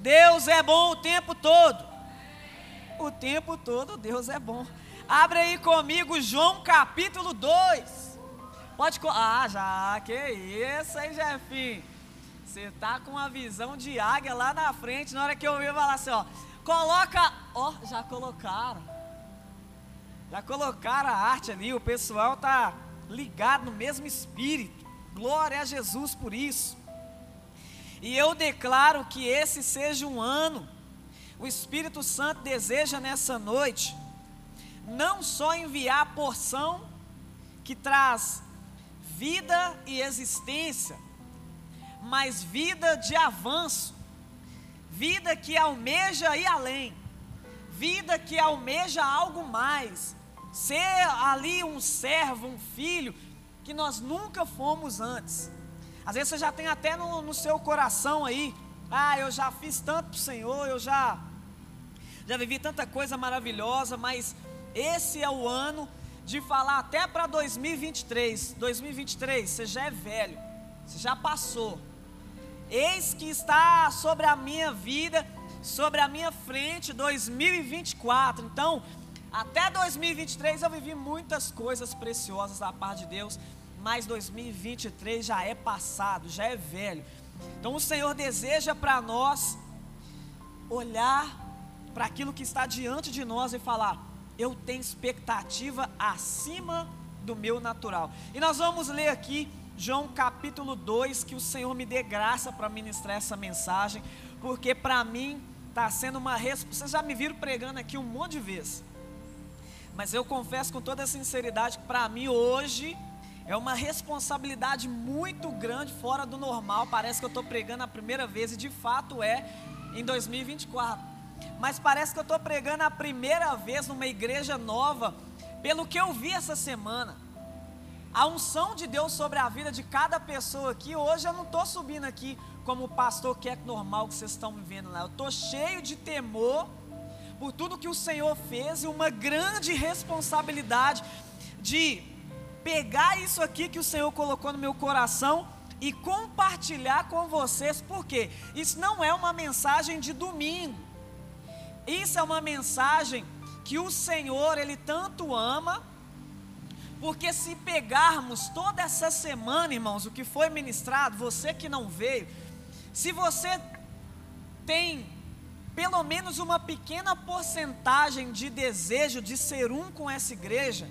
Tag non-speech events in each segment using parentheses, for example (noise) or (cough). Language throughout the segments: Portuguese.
Deus é bom o tempo todo. O tempo todo Deus é bom. Abre aí comigo João capítulo 2. Pode. Ah, já, que isso, hein, Jefinho? Você tá com uma visão de águia lá na frente. Na hora que eu ouvir falar assim, ó. Coloca. Ó, já colocaram. Já colocaram a arte ali. O pessoal tá ligado no mesmo espírito. Glória a Jesus por isso. E eu declaro que esse seja um ano. O Espírito Santo deseja nessa noite não só enviar a porção que traz vida e existência, mas vida de avanço, vida que almeja ir além, vida que almeja algo mais, ser ali um servo, um filho que nós nunca fomos antes. Às vezes você já tem até no, no seu coração aí, ah, eu já fiz tanto para o Senhor, eu já, já vivi tanta coisa maravilhosa, mas esse é o ano de falar até para 2023. 2023, você já é velho, você já passou. Eis que está sobre a minha vida, sobre a minha frente 2024. Então, até 2023 eu vivi muitas coisas preciosas da parte de Deus, mas 2023 já é passado, já é velho. Então o Senhor deseja para nós olhar para aquilo que está diante de nós e falar: eu tenho expectativa acima do meu natural. E nós vamos ler aqui João capítulo 2, que o Senhor me dê graça para ministrar essa mensagem, porque para mim está sendo uma Vocês já me viram pregando aqui um monte de vezes. Mas eu confesso com toda sinceridade que para mim hoje é uma responsabilidade muito grande, fora do normal. Parece que eu estou pregando a primeira vez, e de fato é em 2024. Mas parece que eu estou pregando a primeira vez numa igreja nova, pelo que eu vi essa semana. A unção de Deus sobre a vida de cada pessoa aqui, hoje eu não estou subindo aqui como o pastor que é normal que vocês estão me vendo lá. Eu estou cheio de temor por tudo que o Senhor fez e uma grande responsabilidade de pegar isso aqui que o Senhor colocou no meu coração e compartilhar com vocês, porque isso não é uma mensagem de domingo, isso é uma mensagem que o Senhor, Ele tanto ama, porque se pegarmos toda essa semana, irmãos, o que foi ministrado, você que não veio, se você tem pelo menos uma pequena porcentagem de desejo de ser um com essa igreja,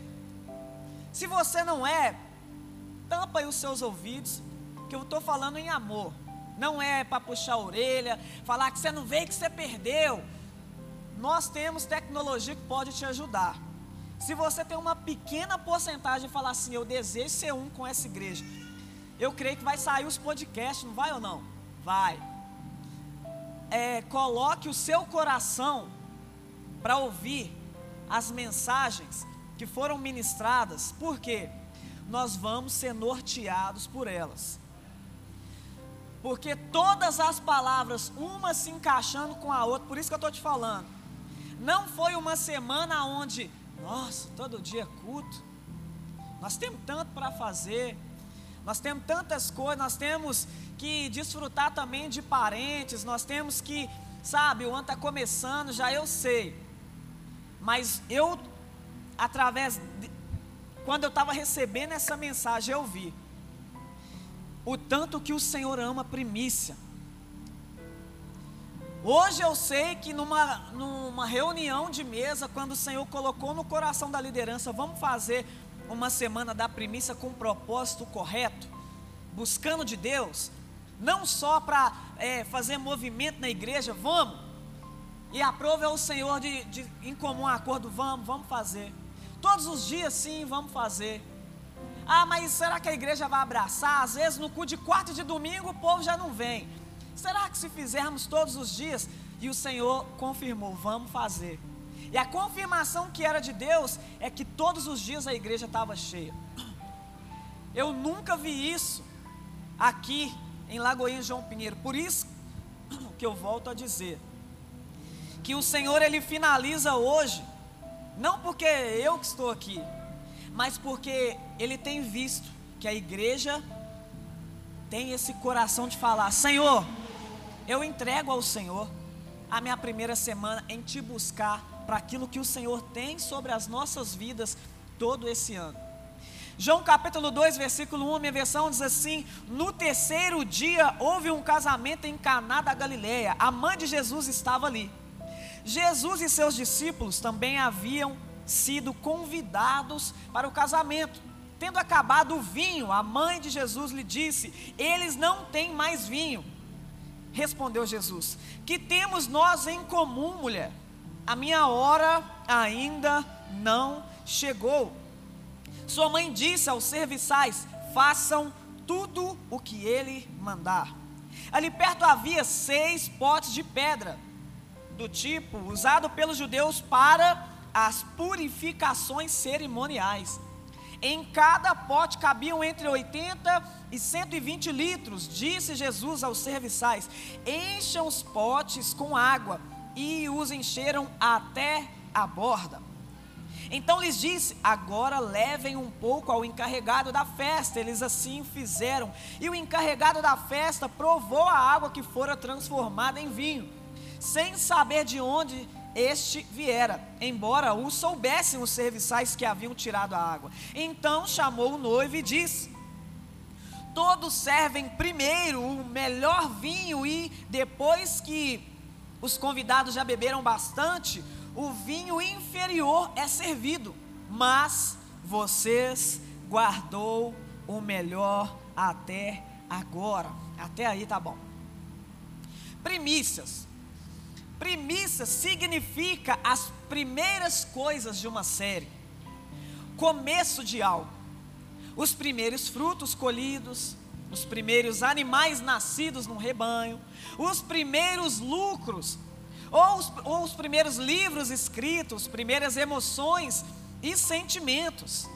se você não é, tampa aí os seus ouvidos, que eu estou falando em amor. Não é para puxar a orelha, falar que você não veio, que você perdeu. Nós temos tecnologia que pode te ajudar. Se você tem uma pequena porcentagem e falar assim, eu desejo ser um com essa igreja, eu creio que vai sair os podcasts, não vai ou não? Vai é, coloque o seu coração para ouvir as mensagens que foram ministradas, porque nós vamos ser norteados por elas. Porque todas as palavras, uma se encaixando com a outra, por isso que eu estou te falando. Não foi uma semana onde, nossa, todo dia é culto, nós temos tanto para fazer, nós temos tantas coisas, nós temos que desfrutar também de parentes, nós temos que, sabe, o ano está começando, já eu sei. Mas eu, através, de, quando eu estava recebendo essa mensagem, eu vi o tanto que o Senhor ama primícia. Hoje eu sei que numa, numa reunião de mesa, quando o Senhor colocou no coração da liderança, vamos fazer uma semana da primícia com propósito correto, buscando de Deus, não só para é, fazer movimento na igreja, vamos, e aprove ao Senhor de, de, em comum acordo, vamos, vamos fazer. Todos os dias sim, vamos fazer. Ah, mas será que a igreja vai abraçar? Às vezes no cu de quarto de domingo o povo já não vem. Será que se fizermos todos os dias? E o Senhor confirmou, vamos fazer. E a confirmação que era de Deus é que todos os dias a igreja estava cheia. Eu nunca vi isso aqui em Lagoinha João Pinheiro. Por isso (coughs) que eu volto a dizer que o Senhor ele finaliza hoje, não porque eu que estou aqui, mas porque ele tem visto que a igreja tem esse coração de falar: Senhor, eu entrego ao Senhor a minha primeira semana em te buscar para aquilo que o Senhor tem sobre as nossas vidas todo esse ano. João capítulo 2, versículo 1, minha versão diz assim: No terceiro dia houve um casamento em Caná da Galileia. A mãe de Jesus estava ali. Jesus e seus discípulos também haviam sido convidados para o casamento. Tendo acabado o vinho, a mãe de Jesus lhe disse: Eles não têm mais vinho. Respondeu Jesus: Que temos nós em comum, mulher? A minha hora ainda não chegou. Sua mãe disse aos serviçais: Façam tudo o que ele mandar. Ali perto havia seis potes de pedra, do tipo usado pelos judeus para as purificações cerimoniais. Em cada pote cabiam entre 80 e 120 litros. Disse Jesus aos serviçais: Encham os potes com água. E os encheram até a borda. Então lhes disse: Agora levem um pouco ao encarregado da festa. Eles assim fizeram. E o encarregado da festa provou a água que fora transformada em vinho, sem saber de onde este viera, embora o soubessem os serviçais que haviam tirado a água. Então chamou o noivo e disse: Todos servem primeiro o melhor vinho e depois que os convidados já beberam bastante, o vinho inferior é servido, mas vocês guardou o melhor até agora. Até aí tá bom. Primícias. Primícia significa as primeiras coisas de uma série, começo de algo, os primeiros frutos colhidos, os primeiros animais nascidos no rebanho, os primeiros lucros, ou os, ou os primeiros livros escritos, primeiras emoções e sentimentos.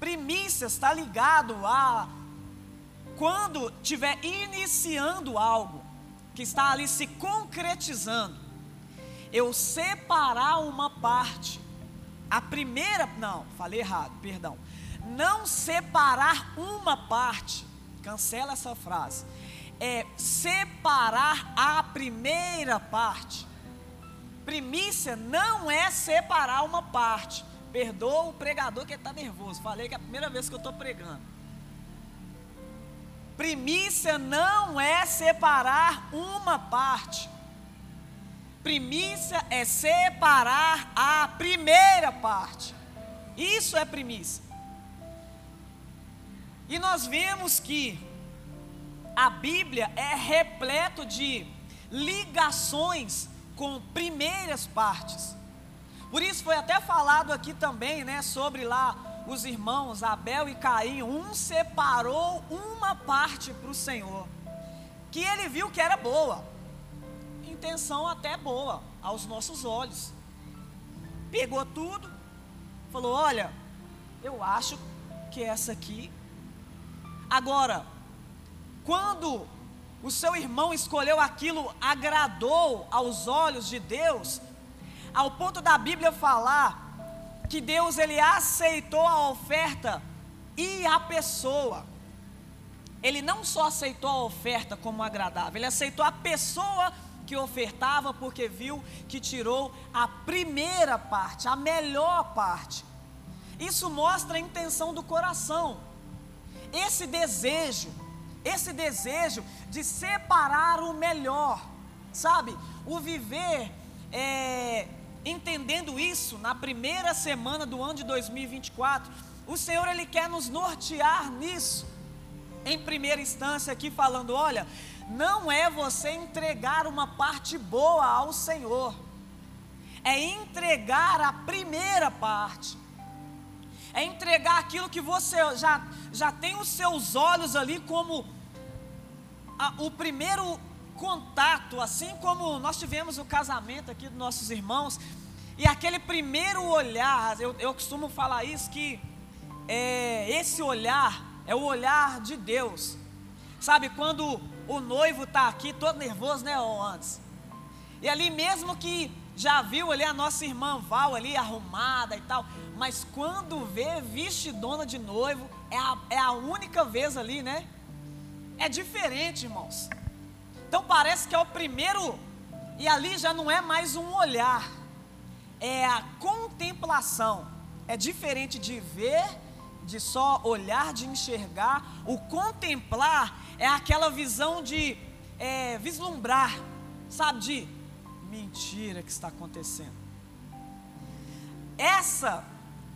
Primícia está ligado a quando estiver iniciando algo que está ali se concretizando, eu separar uma parte, a primeira, não, falei errado, perdão, não separar uma parte, cancela essa frase, é separar a primeira parte. Primícia não é separar uma parte. Perdoa o pregador que está nervoso. Falei que é a primeira vez que eu estou pregando. Primícia não é separar uma parte. Primícia é separar a primeira parte. Isso é primícia. E nós vemos que a Bíblia é repleto de ligações com primeiras partes. Por isso foi até falado aqui também, né, sobre lá os irmãos Abel e Caim, um separou uma parte para o Senhor, que ele viu que era boa, intenção até boa aos nossos olhos. Pegou tudo, falou: Olha, eu acho que essa aqui. Agora, quando o seu irmão escolheu aquilo, agradou aos olhos de Deus, ao ponto da Bíblia falar que Deus ele aceitou a oferta e a pessoa. Ele não só aceitou a oferta como agradável, ele aceitou a pessoa que ofertava porque viu que tirou a primeira parte, a melhor parte. Isso mostra a intenção do coração. Esse desejo, esse desejo de separar o melhor, sabe? O viver é, entendendo isso, na primeira semana do ano de 2024, o Senhor ele quer nos nortear nisso. Em primeira instância aqui falando, olha, não é você entregar uma parte boa ao Senhor. É entregar a primeira parte. É entregar aquilo que você já, já tem os seus olhos ali como a, o primeiro contato, assim como nós tivemos o casamento aqui dos nossos irmãos, e aquele primeiro olhar, eu, eu costumo falar isso, que é, esse olhar é o olhar de Deus. Sabe, quando o noivo está aqui todo nervoso, né, antes. E ali mesmo que já viu ali a nossa irmã Val ali arrumada e tal, mas quando vê vestidona de noivo, é a, é a única vez ali, né? É diferente, irmãos. Então parece que é o primeiro, e ali já não é mais um olhar, é a contemplação. É diferente de ver, de só olhar, de enxergar. O contemplar é aquela visão de é, vislumbrar, sabe, de mentira que está acontecendo. Essa,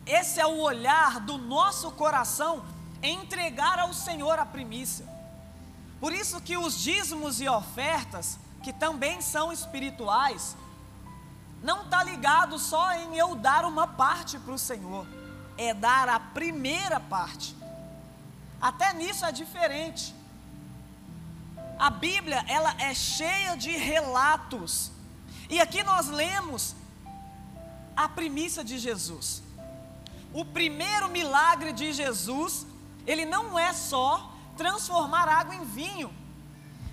esse é o olhar do nosso coração entregar ao Senhor a primícia. Por isso que os dízimos e ofertas, que também são espirituais, não está ligado só em eu dar uma parte para o Senhor, é dar a primeira parte. Até nisso é diferente. A Bíblia, ela é cheia de relatos. E aqui nós lemos a primícia de Jesus. O primeiro milagre de Jesus, ele não é só transformar água em vinho.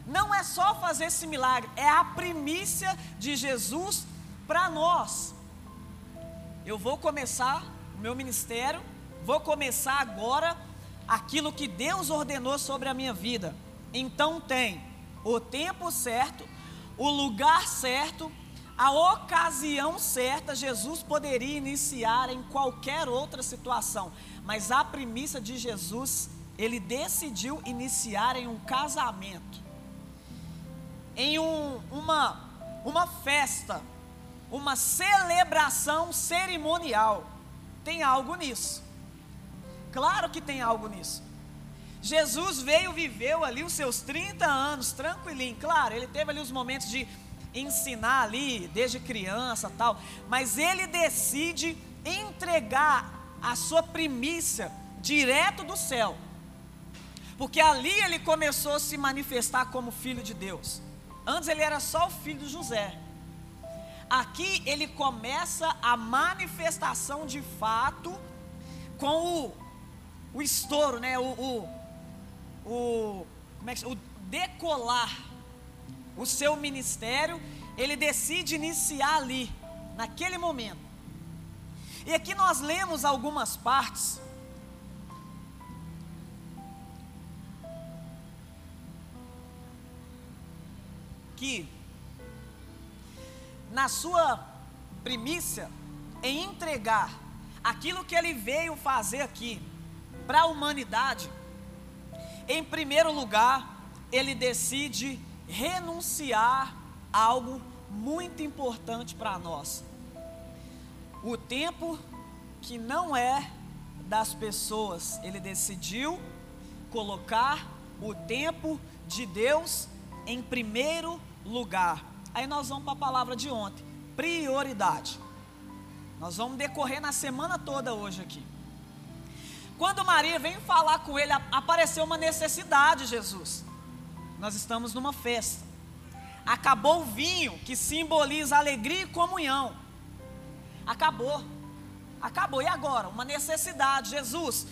Não é só fazer esse milagre, é a primícia de Jesus para nós. Eu vou começar o meu ministério, vou começar agora aquilo que Deus ordenou sobre a minha vida. Então tem o tempo certo, o lugar certo a ocasião certa, Jesus poderia iniciar em qualquer outra situação, mas a premissa de Jesus, ele decidiu iniciar em um casamento, em um, uma, uma festa, uma celebração cerimonial. Tem algo nisso. Claro que tem algo nisso. Jesus veio, viveu ali os seus 30 anos, tranquilinho. Claro, ele teve ali os momentos de ensinar ali desde criança tal, mas ele decide entregar a sua primícia direto do céu. Porque ali ele começou a se manifestar como filho de Deus. Antes ele era só o filho de José. Aqui ele começa a manifestação de fato com o, o estouro, né? O, o, o, como é que, o decolar o seu ministério, ele decide iniciar ali, naquele momento. E aqui nós lemos algumas partes. Que, na sua primícia, em entregar aquilo que ele veio fazer aqui para a humanidade, em primeiro lugar, ele decide renunciar a algo muito importante para nós. O tempo que não é das pessoas, ele decidiu colocar o tempo de Deus em primeiro lugar. Aí nós vamos para a palavra de ontem: prioridade. Nós vamos decorrer na semana toda hoje aqui. Quando Maria vem falar com ele, apareceu uma necessidade, Jesus nós estamos numa festa. Acabou o vinho, que simboliza alegria e comunhão. Acabou. Acabou. E agora? Uma necessidade. Jesus,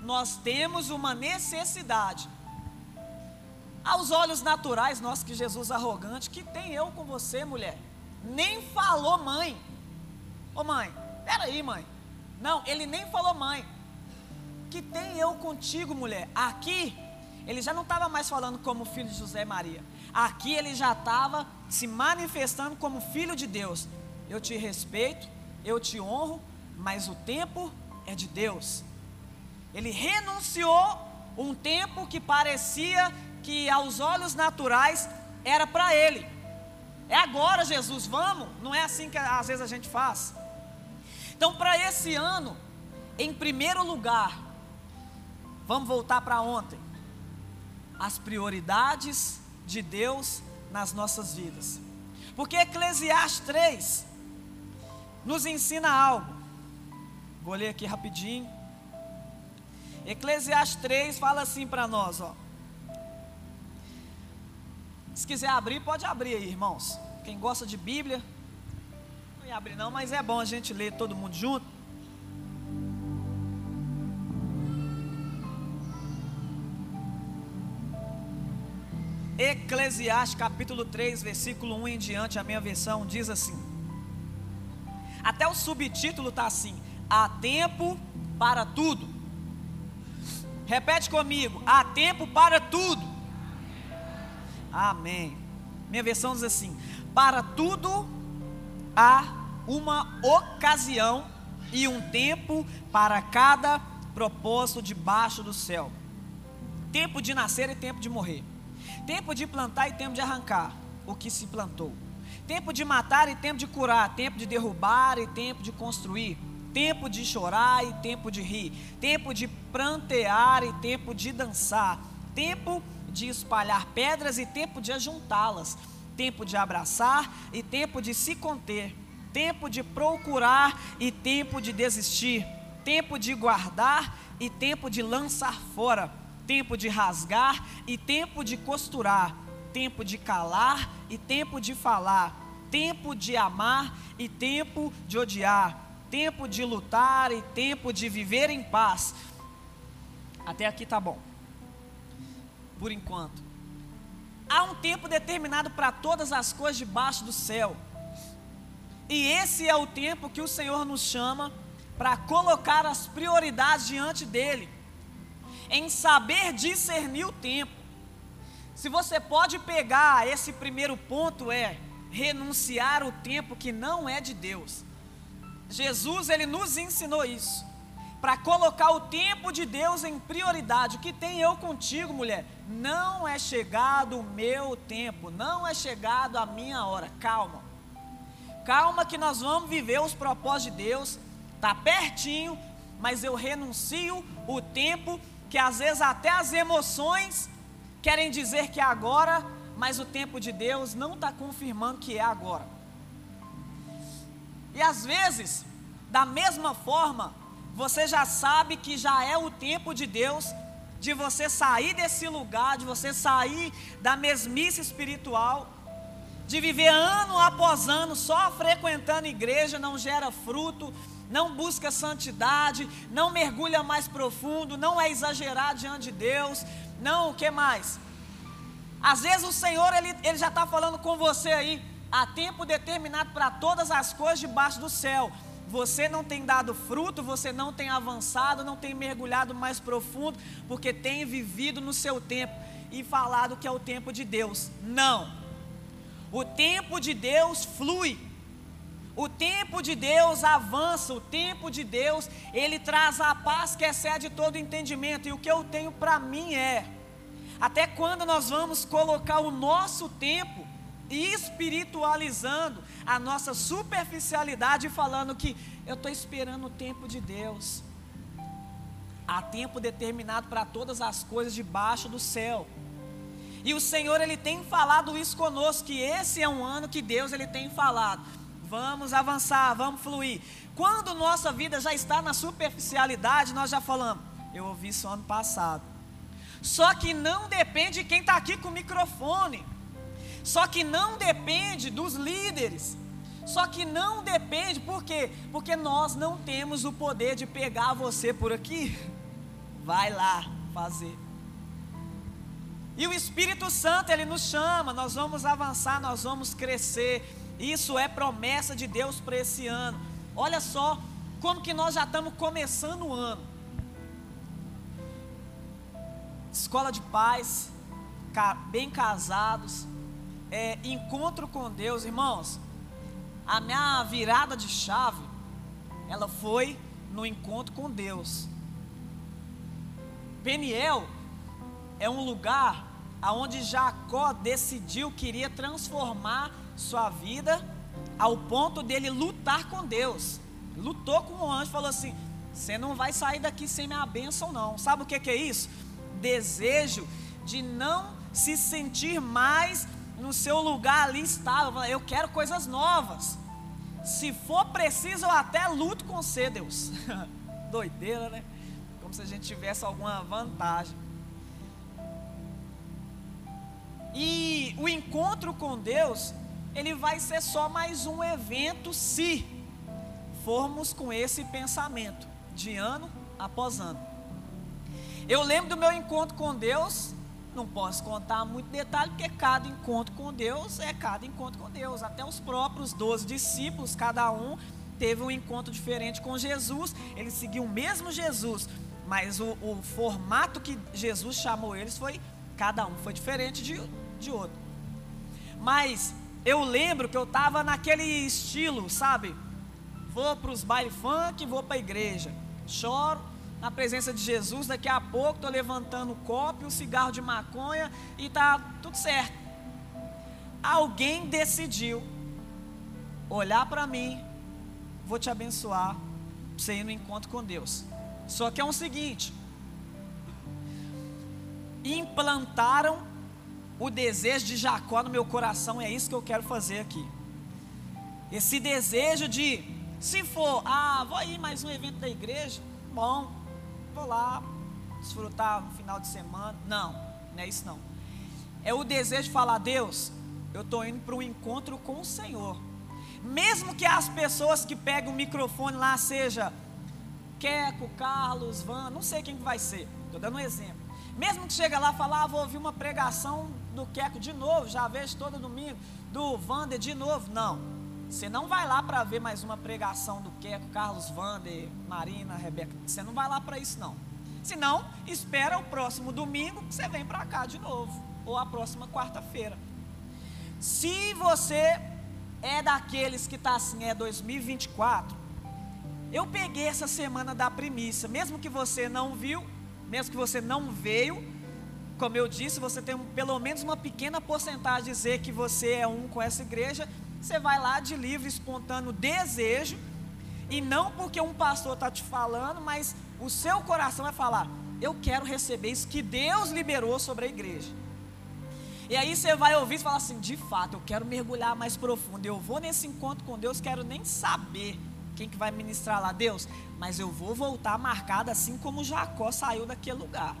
nós temos uma necessidade. Aos olhos naturais, nós que Jesus arrogante, que tem eu com você, mulher? Nem falou mãe. Ô mãe, peraí, mãe. Não, ele nem falou mãe. Que tem eu contigo, mulher? Aqui ele já não estava mais falando como filho de José e Maria. Aqui ele já estava se manifestando como filho de Deus. Eu te respeito, eu te honro, mas o tempo é de Deus. Ele renunciou um tempo que parecia que aos olhos naturais era para ele. É agora, Jesus, vamos? Não é assim que às vezes a gente faz. Então, para esse ano, em primeiro lugar, vamos voltar para ontem as prioridades de Deus nas nossas vidas. Porque Eclesiastes 3 nos ensina algo. Vou ler aqui rapidinho. Eclesiastes 3 fala assim para nós, ó. Se quiser abrir, pode abrir aí, irmãos. Quem gosta de Bíblia, não ia abrir não, mas é bom a gente ler todo mundo junto. Eclesiastes capítulo 3, versículo 1 em diante, a minha versão diz assim. Até o subtítulo está assim: há tempo para tudo. Repete comigo: há tempo para tudo. Amém. Minha versão diz assim: Para tudo há uma ocasião e um tempo para cada propósito debaixo do céu. Tempo de nascer e tempo de morrer. Tempo de plantar e tempo de arrancar o que se plantou. Tempo de matar e tempo de curar. Tempo de derrubar e tempo de construir. Tempo de chorar e tempo de rir. Tempo de prantear e tempo de dançar. Tempo de espalhar pedras e tempo de ajuntá-las. Tempo de abraçar e tempo de se conter. Tempo de procurar e tempo de desistir. Tempo de guardar e tempo de lançar fora tempo de rasgar e tempo de costurar, tempo de calar e tempo de falar, tempo de amar e tempo de odiar, tempo de lutar e tempo de viver em paz. Até aqui tá bom. Por enquanto. Há um tempo determinado para todas as coisas debaixo do céu. E esse é o tempo que o Senhor nos chama para colocar as prioridades diante dele em saber discernir o tempo. Se você pode pegar esse primeiro ponto é renunciar o tempo que não é de Deus. Jesus ele nos ensinou isso. Para colocar o tempo de Deus em prioridade. O que tem eu contigo, mulher? Não é chegado o meu tempo, não é chegado a minha hora. Calma. Calma que nós vamos viver os propósitos de Deus. Tá pertinho, mas eu renuncio o tempo que às vezes até as emoções querem dizer que é agora, mas o tempo de Deus não está confirmando que é agora. E às vezes, da mesma forma, você já sabe que já é o tempo de Deus de você sair desse lugar, de você sair da mesmice espiritual, de viver ano após ano só frequentando igreja, não gera fruto, não busca santidade, não mergulha mais profundo, não é exagerado diante de Deus, não, o que mais? Às vezes o Senhor, Ele, ele já está falando com você aí, há tempo determinado para todas as coisas debaixo do céu. Você não tem dado fruto, você não tem avançado, não tem mergulhado mais profundo, porque tem vivido no seu tempo e falado que é o tempo de Deus. Não. O tempo de Deus flui. O tempo de Deus avança, o tempo de Deus, ele traz a paz que excede todo entendimento. E o que eu tenho para mim é: até quando nós vamos colocar o nosso tempo espiritualizando a nossa superficialidade, falando que eu estou esperando o tempo de Deus. Há tempo determinado para todas as coisas debaixo do céu. E o Senhor ele tem falado isso conosco que esse é um ano que Deus ele tem falado vamos avançar, vamos fluir. Quando nossa vida já está na superficialidade, nós já falamos, eu ouvi isso ano passado. Só que não depende de quem está aqui com o microfone. Só que não depende dos líderes. Só que não depende, por quê? Porque nós não temos o poder de pegar você por aqui. Vai lá fazer. E o Espírito Santo, ele nos chama, nós vamos avançar, nós vamos crescer. Isso é promessa de Deus para esse ano. Olha só como que nós já estamos começando o ano. Escola de paz, bem casados, é, encontro com Deus, irmãos. A minha virada de chave, ela foi no encontro com Deus. Peniel é um lugar aonde Jacó decidiu que iria transformar sua vida ao ponto dele lutar com Deus. Lutou com o anjo, falou assim: Você não vai sair daqui sem minha bênção, não. Sabe o que, que é isso? Desejo de não se sentir mais no seu lugar ali estável. Eu quero coisas novas. Se for preciso, eu até luto com você, Deus. (laughs) Doideira, né? Como se a gente tivesse alguma vantagem. E o encontro com Deus ele vai ser só mais um evento se formos com esse pensamento de ano após ano. Eu lembro do meu encontro com Deus, não posso contar muito detalhe, porque cada encontro com Deus é cada encontro com Deus. Até os próprios doze discípulos, cada um teve um encontro diferente com Jesus, eles seguiam o mesmo Jesus, mas o, o formato que Jesus chamou eles foi, cada um foi diferente de, de outro. Mas eu lembro que eu estava naquele estilo, sabe? Vou para os baile funk, vou para a igreja. Choro na presença de Jesus, daqui a pouco estou levantando o copo, o cigarro de maconha e tá tudo certo. Alguém decidiu olhar para mim, vou te abençoar, você ir no encontro com Deus. Só que é o seguinte: implantaram o desejo de Jacó no meu coração, é isso que eu quero fazer aqui. Esse desejo de, se for, ah, vou ir mais um evento da igreja, bom, vou lá desfrutar no final de semana. Não, não é isso não. É o desejo de falar, Deus, eu estou indo para um encontro com o Senhor. Mesmo que as pessoas que pegam o microfone lá seja Queco, Carlos, Van, não sei quem que vai ser. Estou dando um exemplo. Mesmo que chega lá e falar, ah, vou ouvir uma pregação do Queco de novo, já vejo todo domingo, do Vander de novo. Não. Você não vai lá para ver mais uma pregação do Queco, Carlos Vander, Marina, Rebeca. Você não vai lá para isso, não. Se não, espera o próximo domingo que você vem para cá de novo. Ou a próxima quarta-feira. Se você é daqueles que está assim, é 2024, eu peguei essa semana da primícia, mesmo que você não viu, mesmo que você não veio, como eu disse, você tem um, pelo menos uma pequena porcentagem de dizer que você é um com essa igreja. Você vai lá de livre, espontâneo desejo, e não porque um pastor está te falando, mas o seu coração vai falar: Eu quero receber isso que Deus liberou sobre a igreja. E aí você vai ouvir e falar assim: De fato, eu quero mergulhar mais profundo. Eu vou nesse encontro com Deus, quero nem saber quem que vai ministrar lá, Deus, mas eu vou voltar marcado assim como Jacó saiu daquele lugar.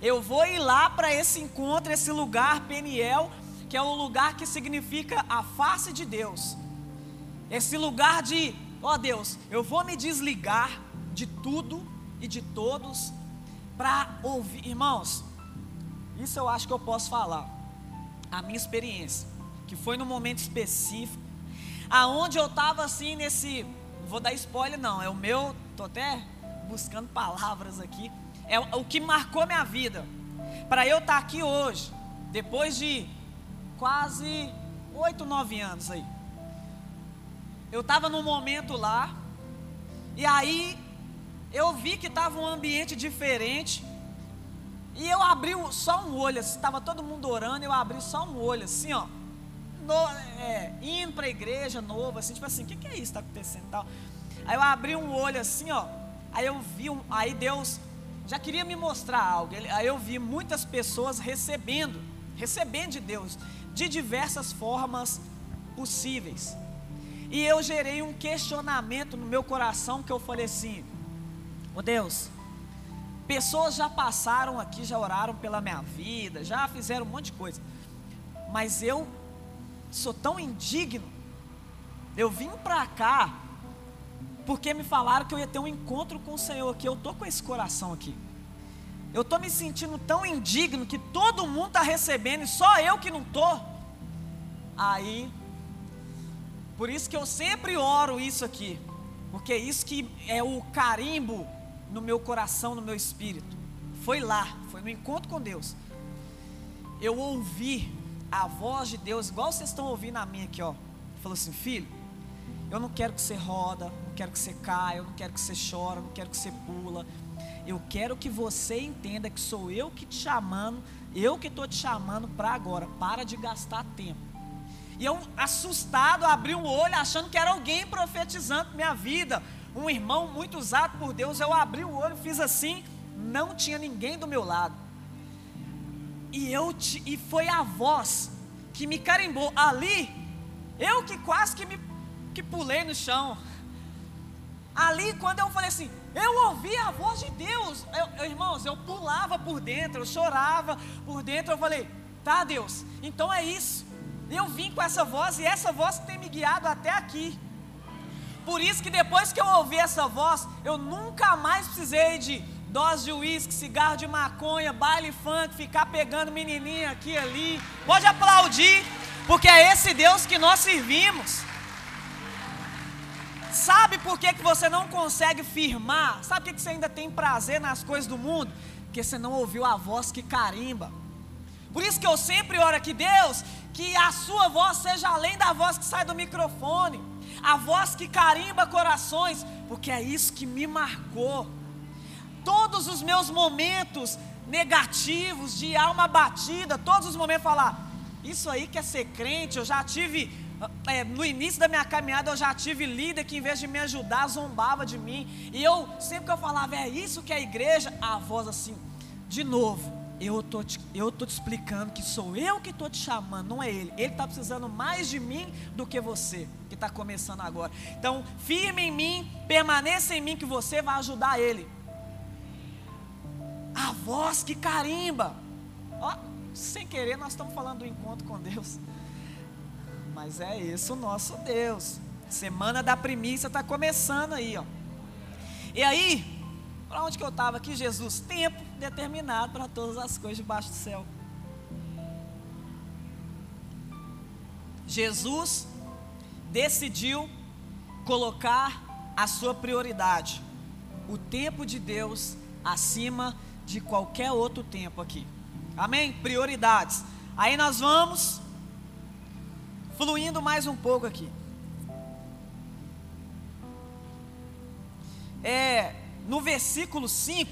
Eu vou ir lá para esse encontro, esse lugar, Peniel, que é o lugar que significa a face de Deus. Esse lugar de, ó Deus, eu vou me desligar de tudo e de todos para ouvir. Irmãos, isso eu acho que eu posso falar. A minha experiência, que foi num momento específico, aonde eu estava assim nesse não vou dar spoiler, não. É o meu. Estou até buscando palavras aqui. É o que marcou minha vida. Para eu estar tá aqui hoje, depois de quase oito, nove anos aí. Eu estava num momento lá, e aí eu vi que estava um ambiente diferente. E eu abri só um olho, estava todo mundo orando, eu abri só um olho, assim, ó no, é, indo para a igreja novo, assim, tipo assim, o que, que é isso que está acontecendo tal? Aí eu abri um olho assim, ó, aí eu vi, um, aí Deus já queria me mostrar algo, aí eu vi muitas pessoas recebendo, recebendo de Deus, de diversas formas possíveis. E eu gerei um questionamento no meu coração que eu falei assim: "Ô oh Deus, pessoas já passaram aqui, já oraram pela minha vida, já fizeram um monte de coisa. Mas eu sou tão indigno. Eu vim para cá porque me falaram que eu ia ter um encontro com o Senhor aqui. Eu tô com esse coração aqui. Eu tô me sentindo tão indigno que todo mundo está recebendo e só eu que não tô. Aí, por isso que eu sempre oro isso aqui, porque é isso que é o carimbo no meu coração, no meu espírito. Foi lá, foi no encontro com Deus. Eu ouvi a voz de Deus, igual vocês estão ouvindo a minha aqui, ó. Falou assim, filho, eu não quero que você roda, não quero que você caia, eu não quero que você chora, não quero que você pula. Eu quero que você entenda que sou eu que te chamando, eu que estou te chamando para agora. Para de gastar tempo. E eu, assustado, abri um olho, achando que era alguém profetizando minha vida. Um irmão muito usado por Deus. Eu abri o olho, fiz assim, não tinha ninguém do meu lado. E, eu te, e foi a voz que me carimbou ali. Eu que quase que me que pulei no chão. Ali, quando eu falei assim, eu ouvi a voz de Deus. Eu, eu, irmãos, eu pulava por dentro, eu chorava por dentro. Eu falei, tá, Deus, então é isso. Eu vim com essa voz e essa voz tem me guiado até aqui. Por isso que depois que eu ouvi essa voz, eu nunca mais precisei de dose de uísque, cigarro de maconha, baile funk, ficar pegando menininha aqui e ali. Pode aplaudir, porque é esse Deus que nós servimos. Sabe por que, que você não consegue firmar? Sabe por que, que você ainda tem prazer nas coisas do mundo? Porque você não ouviu a voz que carimba. Por isso que eu sempre oro aqui, Deus, que a sua voz seja além da voz que sai do microfone, a voz que carimba corações, porque é isso que me marcou. Todos os meus momentos negativos, de alma batida, todos os momentos falar, isso aí que é ser crente, eu já tive, é, no início da minha caminhada, eu já tive líder que em vez de me ajudar, zombava de mim, e eu, sempre que eu falava, é isso que é a igreja, a voz assim, de novo, eu tô te, eu tô te explicando que sou eu que estou te chamando, não é ele. Ele está precisando mais de mim do que você, que está começando agora. Então, firme em mim, permaneça em mim, que você vai ajudar ele. A voz que carimba. Ó, sem querer, nós estamos falando do encontro com Deus. Mas é esse o nosso Deus. Semana da primícia está começando aí, ó. E aí, para onde que eu estava aqui, Jesus? Tempo determinado para todas as coisas debaixo do céu. Jesus decidiu colocar a sua prioridade, o tempo de Deus acima de qualquer outro tempo aqui. Amém? Prioridades. Aí nós vamos fluindo mais um pouco aqui. É, no versículo 5,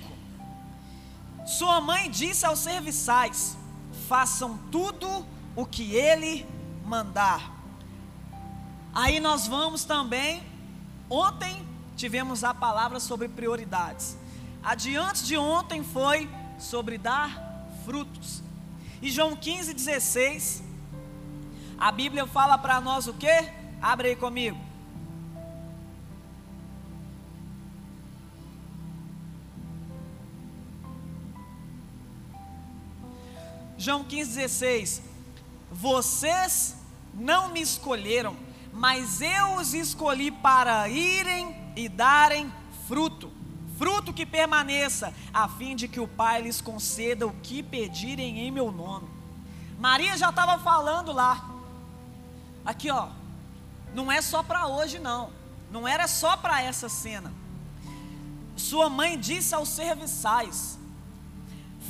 sua mãe disse aos serviçais: façam tudo o que ele mandar. Aí nós vamos também. Ontem tivemos a palavra sobre prioridades. Adiante de ontem foi sobre dar frutos. E João 15, 16, a Bíblia fala para nós o que? Abre aí comigo. João 15,16: Vocês não me escolheram, mas eu os escolhi para irem e darem fruto, fruto que permaneça, a fim de que o Pai lhes conceda o que pedirem em meu nome. Maria já estava falando lá, aqui ó, não é só para hoje não, não era só para essa cena. Sua mãe disse aos serviçais: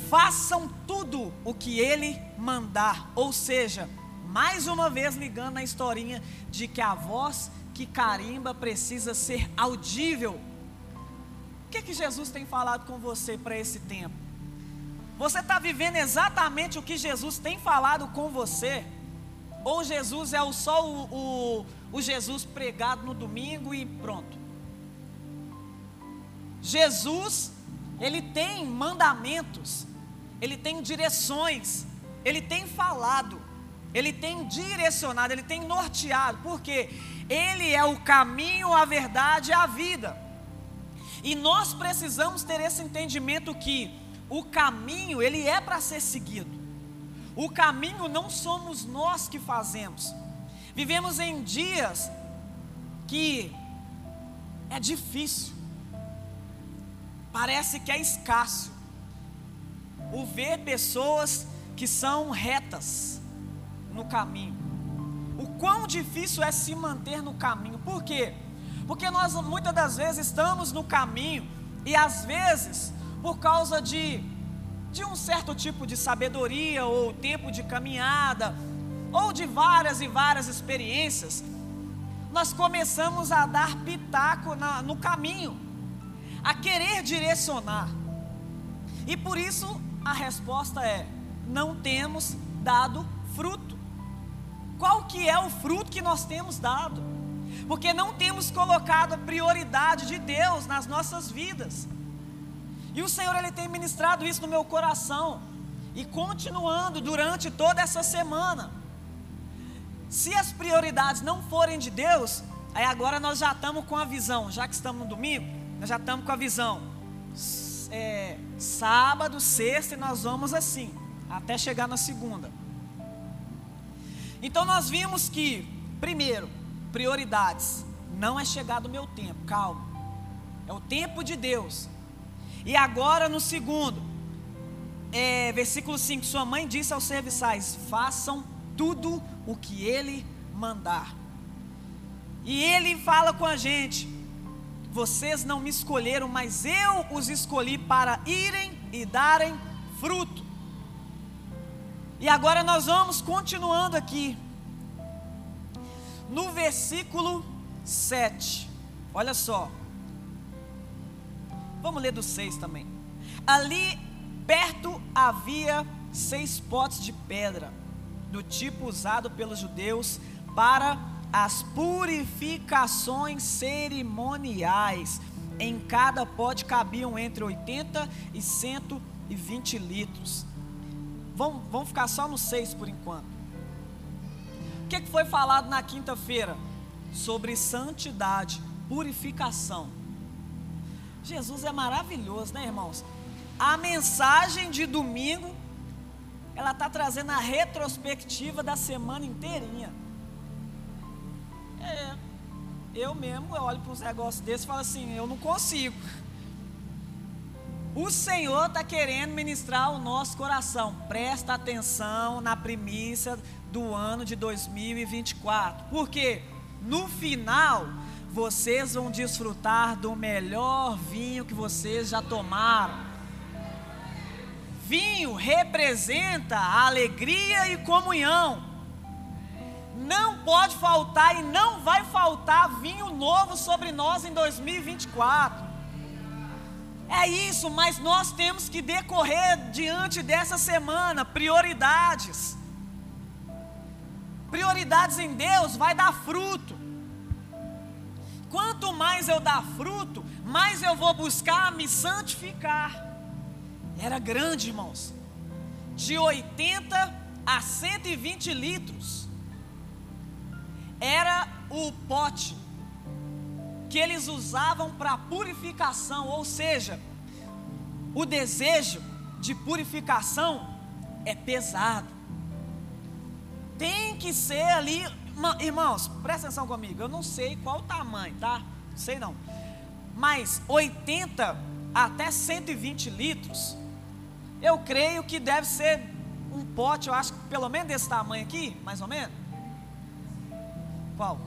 façam tudo o que ele mandar. Ou seja, mais uma vez ligando na historinha de que a voz que carimba precisa ser audível. O que, que Jesus tem falado com você para esse tempo? Você está vivendo exatamente o que Jesus tem falado com você? Ou Jesus é só o, o, o Jesus pregado no domingo e pronto? Jesus, ele tem mandamentos ele tem direções, ele tem falado, ele tem direcionado, ele tem norteado, porque ele é o caminho, a verdade e a vida. E nós precisamos ter esse entendimento que o caminho, ele é para ser seguido. O caminho não somos nós que fazemos. Vivemos em dias que é difícil. Parece que é escasso o ver pessoas que são retas no caminho. O quão difícil é se manter no caminho. Por quê? Porque nós muitas das vezes estamos no caminho e às vezes, por causa de, de um certo tipo de sabedoria ou tempo de caminhada, ou de várias e várias experiências, nós começamos a dar pitaco na, no caminho, a querer direcionar. E por isso a resposta é: não temos dado fruto. Qual que é o fruto que nós temos dado? Porque não temos colocado a prioridade de Deus nas nossas vidas. E o Senhor ele tem ministrado isso no meu coração e continuando durante toda essa semana. Se as prioridades não forem de Deus, aí agora nós já estamos com a visão, já que estamos no domingo, nós já estamos com a visão é, sábado, sexta e nós vamos assim, até chegar na segunda. Então nós vimos que, primeiro, prioridades, não é chegado o meu tempo, calma, é o tempo de Deus. E agora no segundo, é, versículo 5: Sua mãe disse aos serviçais: façam tudo o que ele mandar. E ele fala com a gente: vocês não me escolheram, mas eu os escolhi para irem e darem fruto. E agora nós vamos continuando aqui. No versículo 7. Olha só. Vamos ler do 6 também. Ali perto havia seis potes de pedra, do tipo usado pelos judeus para as purificações cerimoniais. Em cada pote cabiam entre 80 e 120 litros. Vamos, vamos ficar só no 6 por enquanto. O que, que foi falado na quinta-feira? Sobre santidade, purificação. Jesus é maravilhoso, né, irmãos? A mensagem de domingo, ela está trazendo a retrospectiva da semana inteirinha. É, eu mesmo eu olho para uns negócios desses e falo assim: eu não consigo. O Senhor está querendo ministrar o nosso coração. Presta atenção na primícia do ano de 2024. Porque no final vocês vão desfrutar do melhor vinho que vocês já tomaram. Vinho representa alegria e comunhão. Não pode faltar e não vai faltar vinho novo sobre nós em 2024. É isso, mas nós temos que decorrer diante dessa semana prioridades. Prioridades em Deus vai dar fruto. Quanto mais eu dar fruto, mais eu vou buscar me santificar. Era grande, irmãos. De 80 a 120 litros. Era o pote que eles usavam para purificação, ou seja, o desejo de purificação é pesado. Tem que ser ali, irmãos, presta atenção comigo. Eu não sei qual o tamanho, tá? Não sei não. Mas 80 até 120 litros, eu creio que deve ser um pote, eu acho que pelo menos desse tamanho aqui, mais ou menos. Qual?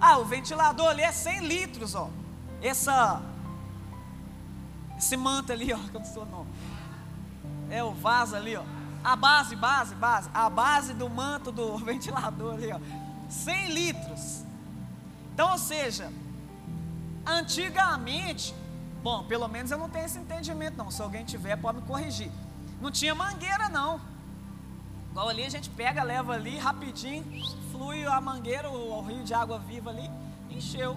Ah, o ventilador ali é 100 litros, ó. Essa, esse manto ali, ó, (laughs) que eu não sou nome. É o vaso ali, ó. A base, base, base. A base do manto do (laughs) ventilador ali, ó. 100 litros. Então, ou seja, antigamente, bom, pelo menos eu não tenho esse entendimento, não. Se alguém tiver, pode me corrigir. Não tinha mangueira, não. Igual ali a gente pega, leva ali rapidinho, flui a mangueira, o, o rio de água viva ali, encheu.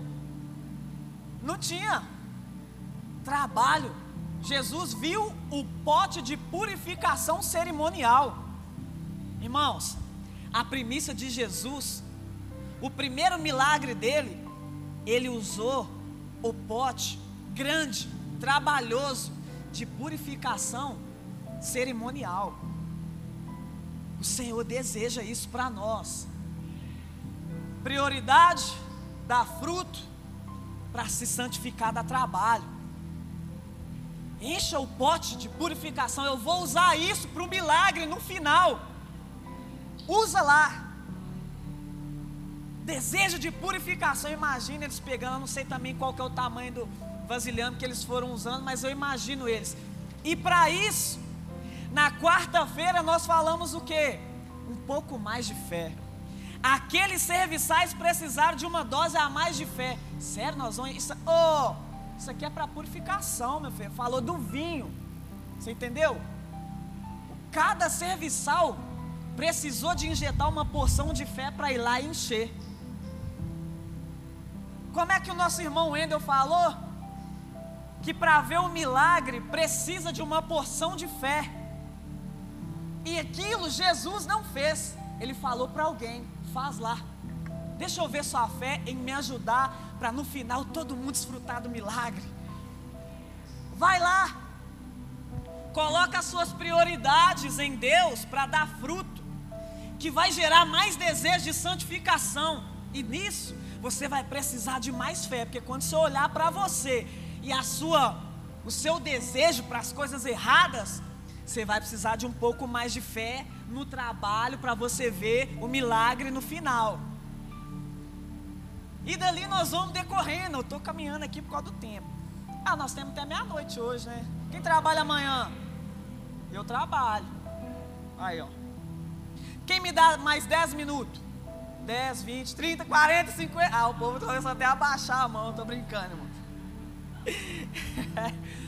Não tinha trabalho. Jesus viu o pote de purificação cerimonial. Irmãos, a primícia de Jesus, o primeiro milagre dele, ele usou o pote grande, trabalhoso, de purificação cerimonial. O Senhor deseja isso para nós. Prioridade, dar fruto, para se santificar, dar trabalho. Encha o pote de purificação. Eu vou usar isso para o milagre no final. Usa lá. Desejo de purificação. Imagina eles pegando, não sei também qual que é o tamanho do vasilhame que eles foram usando, mas eu imagino eles. E para isso, na quarta-feira nós falamos o que? Um pouco mais de fé. Aqueles serviçais precisaram de uma dose a mais de fé. Sério, nós vamos. Isso, oh, isso aqui é para purificação, meu filho. Falou do vinho. Você entendeu? Cada serviçal precisou de injetar uma porção de fé para ir lá e encher. Como é que o nosso irmão Wendel falou? Que para ver o milagre precisa de uma porção de fé. E aquilo Jesus não fez. Ele falou para alguém: faz lá. Deixa eu ver sua fé em me ajudar para no final todo mundo desfrutar do milagre. Vai lá. Coloca as suas prioridades em Deus para dar fruto, que vai gerar mais desejo de santificação. E nisso você vai precisar de mais fé, porque quando você olhar para você e a sua o seu desejo para as coisas erradas, você vai precisar de um pouco mais de fé no trabalho para você ver o milagre no final. E dali nós vamos decorrendo. Eu estou caminhando aqui por causa do tempo. Ah, nós temos até meia-noite hoje, né? Quem trabalha amanhã? Eu trabalho. Aí, ó. Quem me dá mais 10 minutos? 10, 20, 30, 40, 50. Ah, o povo começou até a baixar a mão, tô brincando, irmão. (laughs)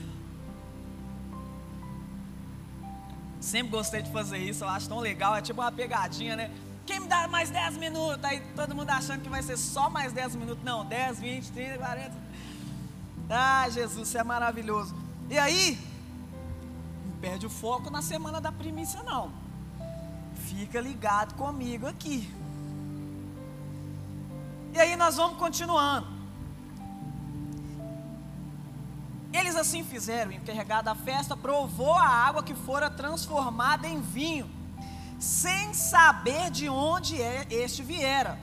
Sempre gostei de fazer isso, eu acho tão legal, é tipo uma pegadinha, né? Quem me dá mais 10 minutos? Aí todo mundo achando que vai ser só mais 10 minutos. Não, 10, 20, 30, 40. Ah, Jesus, isso é maravilhoso. E aí, não perde o foco na semana da primícia, não. Fica ligado comigo aqui. E aí nós vamos continuando. Eles assim fizeram, o encarregado da festa provou a água que fora transformada em vinho, sem saber de onde é, este viera,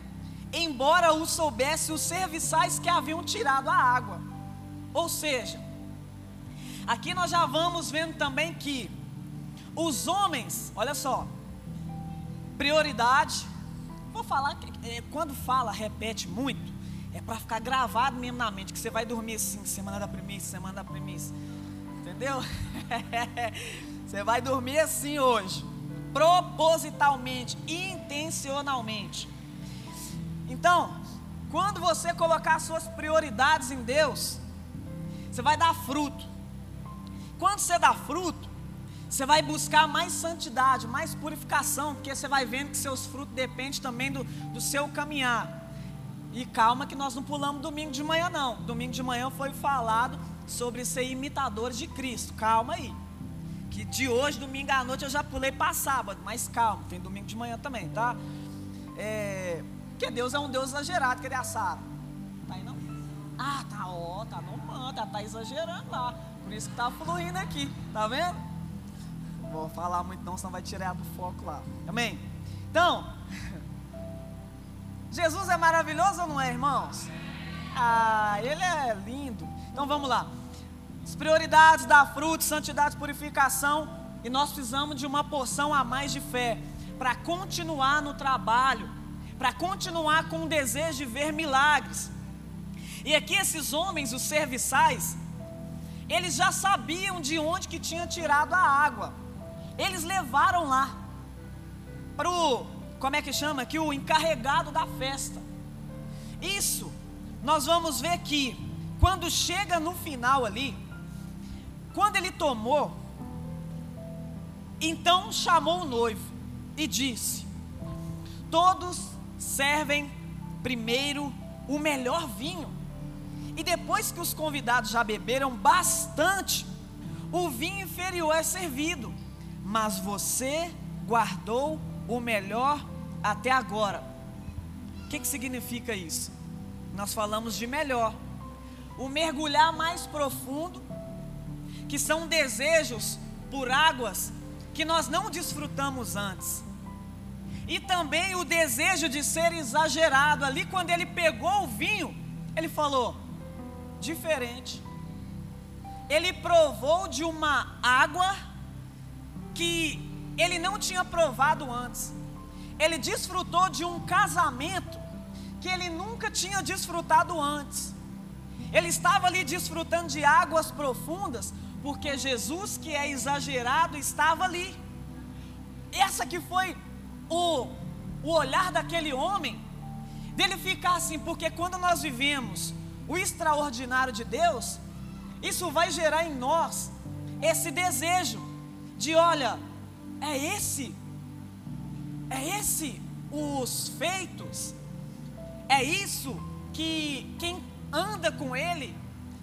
embora o soubesse os serviçais que haviam tirado a água. Ou seja, aqui nós já vamos vendo também que os homens, olha só, prioridade, vou falar, é, quando fala, repete muito, é para ficar gravado mesmo na mente, que você vai dormir assim, semana da premissa, semana da premissa. Entendeu? (laughs) você vai dormir assim hoje. Propositalmente, intencionalmente. Então, quando você colocar suas prioridades em Deus, você vai dar fruto. Quando você dá fruto, você vai buscar mais santidade, mais purificação, porque você vai vendo que seus frutos dependem também do, do seu caminhar. E calma que nós não pulamos domingo de manhã, não. Domingo de manhã foi falado sobre ser imitadores de Cristo. Calma aí. Que de hoje, domingo à noite, eu já pulei para sábado. Mas calma, tem domingo de manhã também, tá? É, porque Deus é um Deus exagerado, cadê a Sara? Tá aí não? Ah, tá, ó, tá no manda, tá exagerando lá. Por isso que tá fluindo aqui, tá vendo? Não vou falar muito não, senão vai tirar do foco lá. Amém? Então, (laughs) Jesus é maravilhoso ou não é, irmãos? Ah, ele é lindo. Então vamos lá. As prioridades da fruta, santidade, purificação. E nós precisamos de uma porção a mais de fé para continuar no trabalho, para continuar com o desejo de ver milagres. E aqui esses homens, os serviçais, eles já sabiam de onde que tinha tirado a água. Eles levaram lá para o como é que chama aqui? O encarregado da festa. Isso, nós vamos ver que, quando chega no final ali, quando ele tomou, então chamou o noivo e disse: Todos servem primeiro o melhor vinho, e depois que os convidados já beberam bastante, o vinho inferior é servido, mas você guardou o melhor até agora. O que, que significa isso? Nós falamos de melhor. O mergulhar mais profundo, que são desejos por águas que nós não desfrutamos antes. E também o desejo de ser exagerado. Ali, quando ele pegou o vinho, ele falou: diferente. Ele provou de uma água que ele não tinha provado antes ele desfrutou de um casamento que ele nunca tinha desfrutado antes. Ele estava ali desfrutando de águas profundas, porque Jesus, que é exagerado, estava ali. Essa que foi o, o olhar daquele homem, dele ficar assim, porque quando nós vivemos o extraordinário de Deus, isso vai gerar em nós esse desejo de: olha, é esse é esse os feitos? É isso que quem anda com Ele,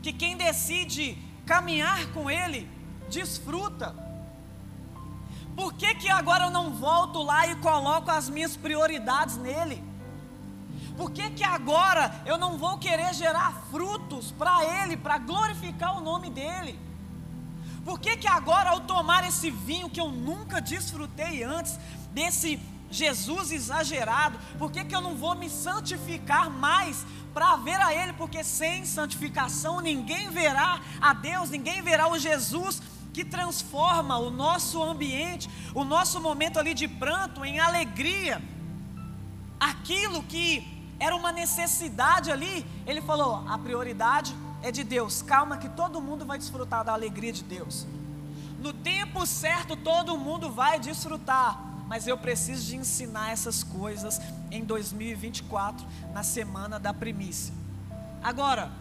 que quem decide caminhar com Ele, desfruta. Por que, que agora eu não volto lá e coloco as minhas prioridades nele? Por que, que agora eu não vou querer gerar frutos para Ele, para glorificar o nome dEle? Por que, que agora, ao tomar esse vinho que eu nunca desfrutei antes, desse Jesus exagerado, por que, que eu não vou me santificar mais para ver a Ele? Porque sem santificação ninguém verá a Deus, ninguém verá o Jesus que transforma o nosso ambiente, o nosso momento ali de pranto em alegria. Aquilo que era uma necessidade ali, ele falou: a prioridade é de Deus. Calma, que todo mundo vai desfrutar da alegria de Deus. No tempo certo todo mundo vai desfrutar, mas eu preciso de ensinar essas coisas em 2024, na semana da primícia. Agora,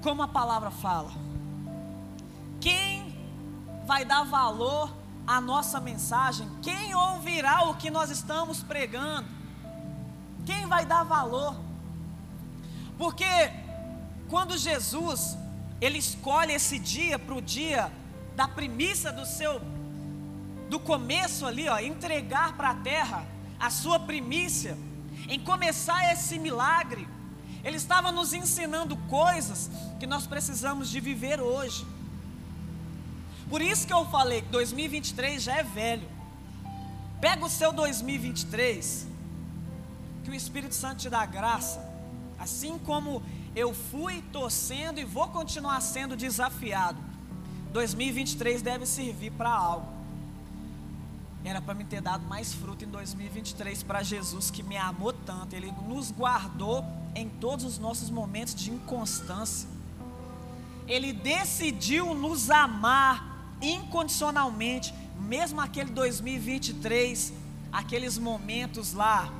como a palavra fala, quem vai dar valor à nossa mensagem? Quem ouvirá o que nós estamos pregando? Quem vai dar valor? Porque quando Jesus ele escolhe esse dia para o dia da primícia do seu do começo ali, ó, entregar para a terra a sua primícia, em começar esse milagre, ele estava nos ensinando coisas que nós precisamos de viver hoje. Por isso que eu falei que 2023 já é velho. Pega o seu 2023, que o Espírito Santo te dá graça, assim como eu fui torcendo e vou continuar sendo desafiado. 2023 deve servir para algo. Era para me ter dado mais fruto em 2023 para Jesus que me amou tanto. Ele nos guardou em todos os nossos momentos de inconstância. Ele decidiu nos amar incondicionalmente, mesmo aquele 2023, aqueles momentos lá,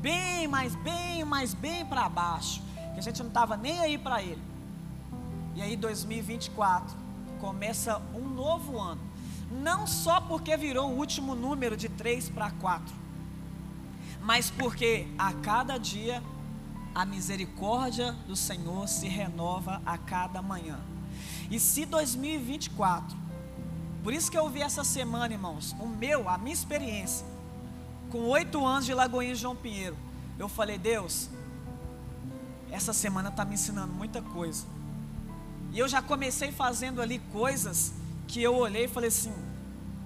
bem mais, bem mais, bem para baixo, que a gente não estava nem aí para ele. E aí 2024 começa um novo ano. Não só porque virou o último número de 3 para 4, mas porque a cada dia a misericórdia do Senhor se renova a cada manhã. E se 2024, por isso que eu vi essa semana, irmãos, o meu, a minha experiência, com oito anos de Lagoinha João Pinheiro, eu falei, Deus, essa semana está me ensinando muita coisa. E eu já comecei fazendo ali coisas que eu olhei e falei assim: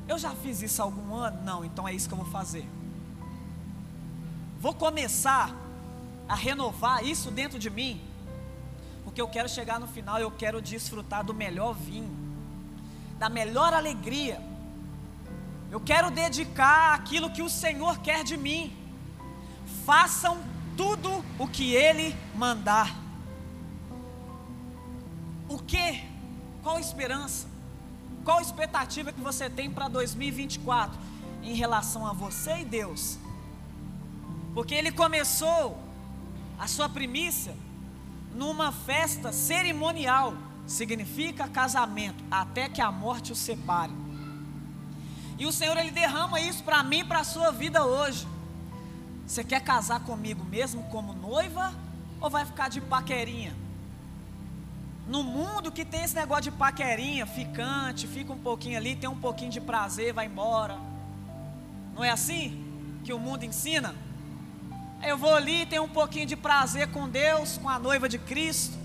eu já fiz isso há algum ano? Não, então é isso que eu vou fazer. Vou começar a renovar isso dentro de mim, porque eu quero chegar no final, eu quero desfrutar do melhor vinho, da melhor alegria. Eu quero dedicar aquilo que o Senhor quer de mim. Façam tudo o que Ele mandar. O que? Qual a esperança? Qual a expectativa que você tem para 2024 em relação a você e Deus? Porque Ele começou a sua primícia numa festa cerimonial, significa casamento, até que a morte o separe. E o Senhor ele derrama isso para mim e para a sua vida hoje. Você quer casar comigo mesmo como noiva ou vai ficar de paquerinha? No mundo que tem esse negócio de paquerinha, ficante, fica um pouquinho ali, tem um pouquinho de prazer, vai embora. Não é assim que o mundo ensina? Eu vou ali, tenho um pouquinho de prazer com Deus, com a noiva de Cristo.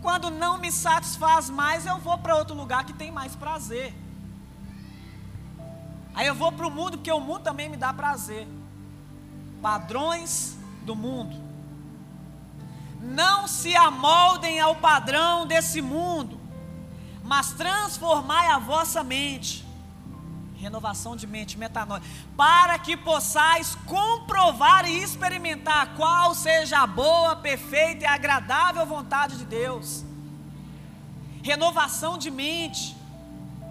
Quando não me satisfaz mais, eu vou para outro lugar que tem mais prazer. Aí eu vou para o mundo, porque o mundo também me dá prazer padrões do mundo. Não se amoldem ao padrão desse mundo, mas transformai a vossa mente. Renovação de mente, metanoia, para que possais comprovar e experimentar qual seja a boa, perfeita e agradável vontade de Deus. Renovação de mente.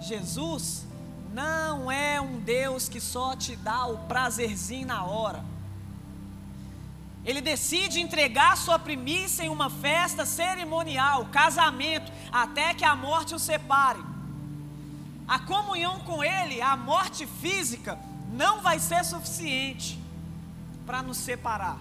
Jesus não é um Deus que só te dá o prazerzinho na hora. Ele decide entregar sua primícia em uma festa cerimonial, casamento, até que a morte o separe. A comunhão com Ele, a morte física, não vai ser suficiente para nos separar.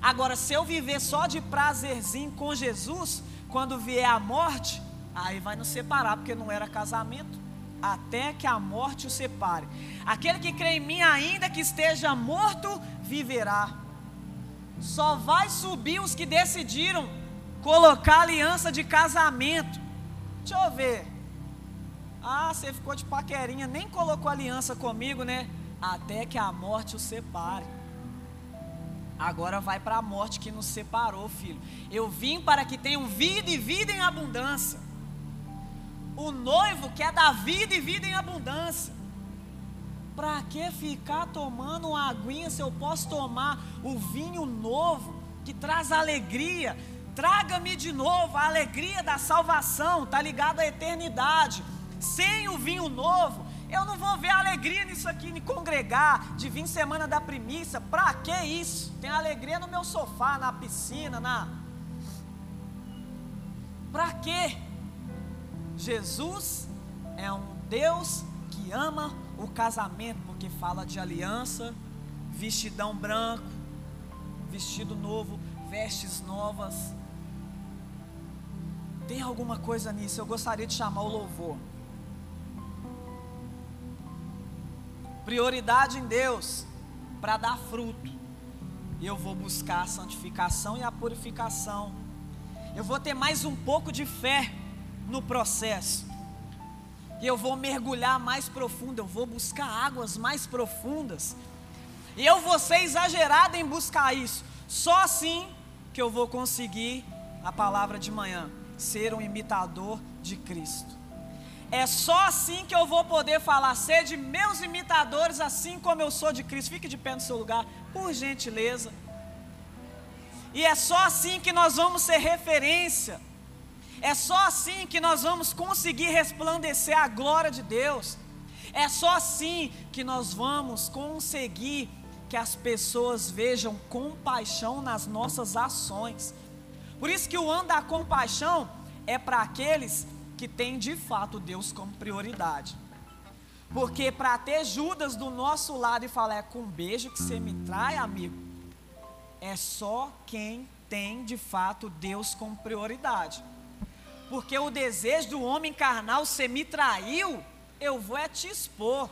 Agora, se eu viver só de prazerzinho com Jesus, quando vier a morte, aí vai nos separar, porque não era casamento, até que a morte o separe. Aquele que crê em mim, ainda que esteja morto, viverá. Só vai subir os que decidiram colocar aliança de casamento. Deixa eu ver. Ah, você ficou de paquerinha, nem colocou aliança comigo, né? Até que a morte o separe. Agora vai para a morte que nos separou, filho. Eu vim para que tenham vida e vida em abundância. O noivo quer dar vida e vida em abundância. Para que ficar tomando uma aguinha se eu posso tomar o vinho novo que traz alegria? Traga-me de novo a alegria da salvação, está ligado à eternidade. Sem o vinho novo, eu não vou ver alegria nisso aqui, me congregar, de vir semana da primícia. Para que isso? Tem alegria no meu sofá, na piscina, na. Para quê? Jesus é um Deus que ama o casamento, porque fala de aliança, vestidão branco, vestido novo, vestes novas. Tem alguma coisa nisso? Eu gostaria de chamar o louvor. Prioridade em Deus para dar fruto. Eu vou buscar a santificação e a purificação. Eu vou ter mais um pouco de fé no processo. E eu vou mergulhar mais profundo, eu vou buscar águas mais profundas. E eu vou ser exagerado em buscar isso. Só assim que eu vou conseguir a palavra de manhã, ser um imitador de Cristo. É só assim que eu vou poder falar, ser de meus imitadores, assim como eu sou de Cristo. Fique de pé no seu lugar, por gentileza. E é só assim que nós vamos ser referência. É só assim que nós vamos conseguir resplandecer a glória de Deus. É só assim que nós vamos conseguir que as pessoas vejam compaixão nas nossas ações. Por isso que o ano da compaixão é para aqueles que têm de fato Deus como prioridade. Porque para ter Judas do nosso lado e falar é com um beijo que você me trai, amigo, é só quem tem de fato Deus como prioridade. Porque o desejo do homem carnal, você me traiu, eu vou é te expor.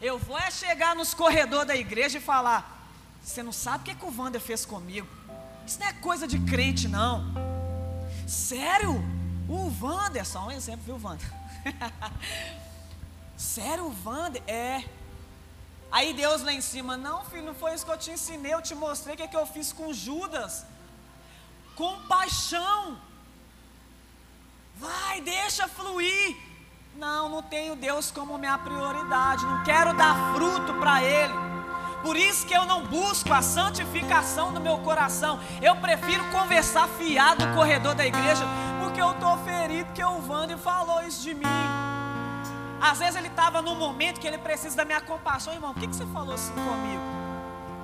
Eu vou é chegar nos corredores da igreja e falar: Você não sabe o que, que o Wander fez comigo? Isso não é coisa de crente, não. Sério? O Wander, só um exemplo, viu, Wander? (laughs) Sério, o Wander? É. Aí Deus lá em cima, não, filho, não foi isso que eu te ensinei, eu te mostrei o que, é que eu fiz com Judas. Compaixão. Vai, deixa fluir. Não, não tenho Deus como minha prioridade, não quero dar fruto para Ele. Por isso que eu não busco a santificação do meu coração. Eu prefiro conversar fiado no corredor da igreja, porque eu estou ferido que o Wander falou isso de mim. Às vezes ele estava num momento que ele precisa da minha compaixão, irmão. Por que, que você falou assim comigo?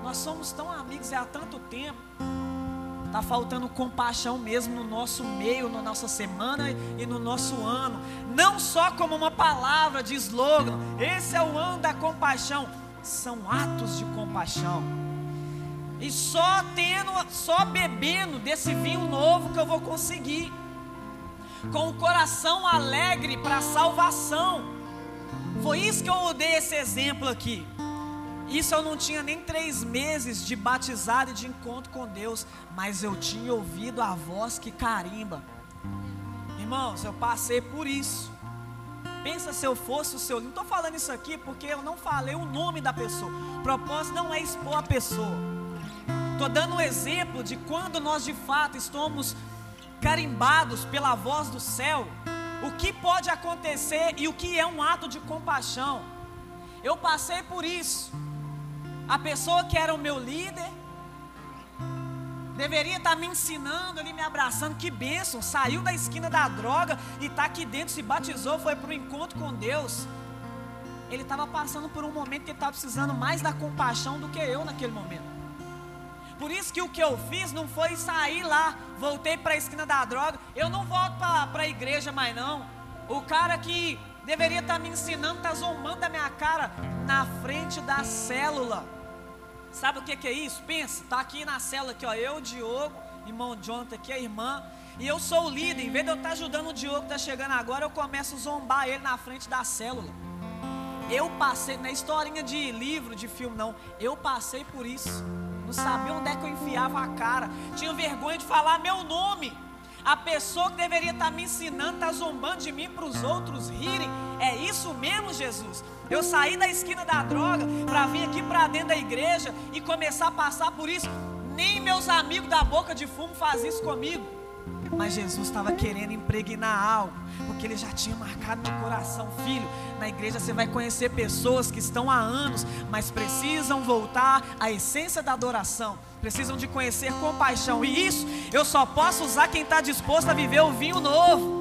Nós somos tão amigos há tanto tempo. Está faltando compaixão mesmo no nosso meio, na nossa semana e no nosso ano. Não só como uma palavra de slogan. Esse é o ano da compaixão. São atos de compaixão. E só tendo, só bebendo desse vinho novo que eu vou conseguir. Com o coração alegre para a salvação. Foi isso que eu dei esse exemplo aqui. Isso eu não tinha nem três meses de batizado e de encontro com Deus, mas eu tinha ouvido a voz que carimba. Irmãos, eu passei por isso. Pensa se eu fosse o seu. Não estou falando isso aqui porque eu não falei o nome da pessoa. O propósito não é expor a pessoa. Estou dando um exemplo de quando nós de fato estamos carimbados pela voz do céu. O que pode acontecer e o que é um ato de compaixão. Eu passei por isso. A pessoa que era o meu líder deveria estar me ensinando ali, me abraçando. Que bênção! Saiu da esquina da droga e está aqui dentro, se batizou, foi para o encontro com Deus. Ele estava passando por um momento que ele estava precisando mais da compaixão do que eu naquele momento. Por isso que o que eu fiz não foi sair lá, voltei para a esquina da droga. Eu não volto para a igreja mais não. O cara que deveria estar me ensinando está zombando da minha cara na frente da célula. Sabe o que, que é isso? Pensa, tá aqui na cela aqui, ó, eu, Diogo, irmão Jonathan aqui, a irmã, e eu sou o líder. Em vez de eu estar tá ajudando o Diogo que está chegando agora, eu começo a zombar ele na frente da célula. Eu passei, na é historinha de livro, de filme, não. Eu passei por isso. Não sabia onde é que eu enfiava a cara. Tinha vergonha de falar meu nome. A pessoa que deveria estar tá me ensinando está zombando de mim para os outros rirem. É isso mesmo, Jesus? Eu saí da esquina da droga para vir aqui para dentro da igreja e começar a passar por isso. Nem meus amigos da boca de fumo fazem isso comigo. Mas Jesus estava querendo impregnar algo, porque ele já tinha marcado no coração, filho. Na igreja você vai conhecer pessoas que estão há anos, mas precisam voltar à essência da adoração, precisam de conhecer compaixão, e isso eu só posso usar quem está disposto a viver o vinho novo.